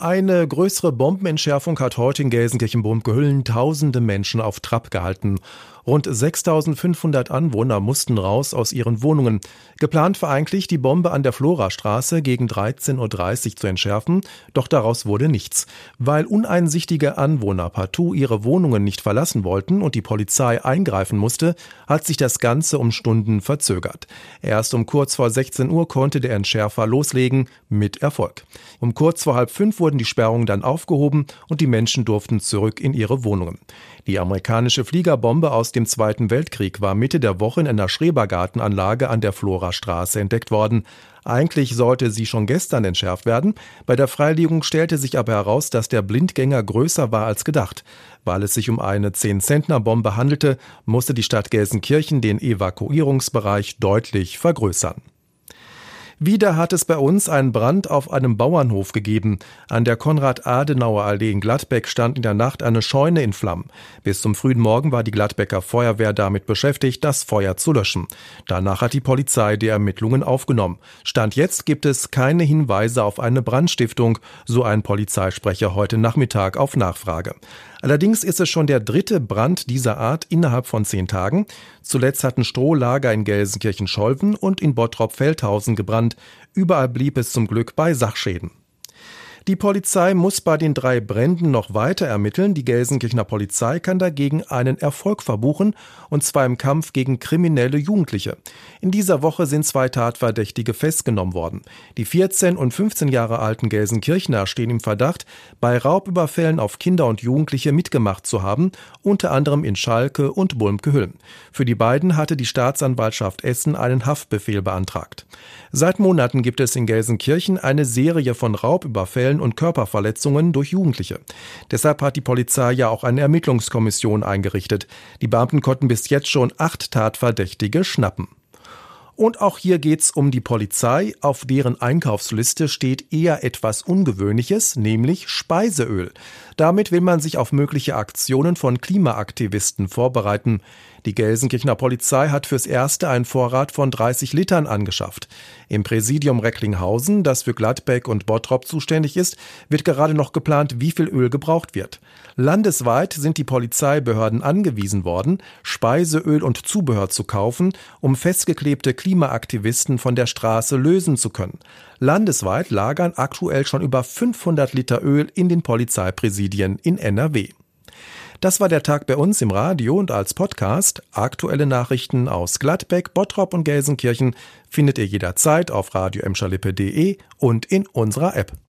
Eine größere Bombenentschärfung hat heute in Gelsenkirchen-Burmgehüllen tausende Menschen auf Trab gehalten. Rund 6500 Anwohner mussten raus aus ihren Wohnungen. Geplant war eigentlich, die Bombe an der Florastraße gegen 13.30 Uhr zu entschärfen, doch daraus wurde nichts. Weil uneinsichtige Anwohner partout ihre Wohnungen nicht verlassen wollten und die Polizei eingreifen musste, hat sich das Ganze um Stunden verzögert. Erst um kurz vor 16 Uhr konnte der Entschärfer loslegen, mit Erfolg. Um kurz vor halb fünf wurden die Sperrungen dann aufgehoben und die Menschen durften zurück in ihre Wohnungen. Die amerikanische Fliegerbombe aus dem Zweiten Weltkrieg war Mitte der Woche in einer Schrebergartenanlage an der Florastraße entdeckt worden. Eigentlich sollte sie schon gestern entschärft werden. Bei der Freilegung stellte sich aber heraus, dass der Blindgänger größer war als gedacht. Weil es sich um eine 10-Zentner-Bombe handelte, musste die Stadt Gelsenkirchen den Evakuierungsbereich deutlich vergrößern. Wieder hat es bei uns einen Brand auf einem Bauernhof gegeben. An der Konrad-Adenauer-Allee in Gladbeck stand in der Nacht eine Scheune in Flammen. Bis zum frühen Morgen war die Gladbecker Feuerwehr damit beschäftigt, das Feuer zu löschen. Danach hat die Polizei die Ermittlungen aufgenommen. Stand jetzt gibt es keine Hinweise auf eine Brandstiftung, so ein Polizeisprecher heute Nachmittag auf Nachfrage. Allerdings ist es schon der dritte Brand dieser Art innerhalb von zehn Tagen. Zuletzt hatten Strohlager in Gelsenkirchen-Scholven und in Bottrop-Feldhausen gebrannt. Überall blieb es zum Glück bei Sachschäden. Die Polizei muss bei den drei Bränden noch weiter ermitteln. Die Gelsenkirchener Polizei kann dagegen einen Erfolg verbuchen, und zwar im Kampf gegen kriminelle Jugendliche. In dieser Woche sind zwei Tatverdächtige festgenommen worden. Die 14 und 15 Jahre alten Gelsenkirchner stehen im Verdacht, bei Raubüberfällen auf Kinder und Jugendliche mitgemacht zu haben, unter anderem in Schalke und Bulmke-Hüllen. Für die beiden hatte die Staatsanwaltschaft Essen einen Haftbefehl beantragt. Seit Monaten gibt es in Gelsenkirchen eine Serie von Raubüberfällen Diebstählen und Körperverletzungen durch Jugendliche. Deshalb hat die Polizei ja auch eine Ermittlungskommission eingerichtet. Die Beamten konnten bis jetzt schon acht Tatverdächtige schnappen. Und auch hier geht's um die Polizei, auf deren Einkaufsliste steht eher etwas Ungewöhnliches, nämlich Speiseöl. Damit will man sich auf mögliche Aktionen von Klimaaktivisten vorbereiten. Die Gelsenkirchener Polizei hat fürs Erste einen Vorrat von 30 Litern angeschafft. Im Präsidium Recklinghausen, das für Gladbeck und Bottrop zuständig ist, wird gerade noch geplant, wie viel Öl gebraucht wird. Landesweit sind die Polizeibehörden angewiesen worden, Speiseöl und Zubehör zu kaufen, um festgeklebte Klimaaktivisten von der Straße lösen zu können. Landesweit lagern aktuell schon über 500 Liter Öl in den Polizeipräsidien in NRW. Das war der Tag bei uns im Radio und als Podcast. Aktuelle Nachrichten aus Gladbeck, Bottrop und Gelsenkirchen findet ihr jederzeit auf radio und in unserer App.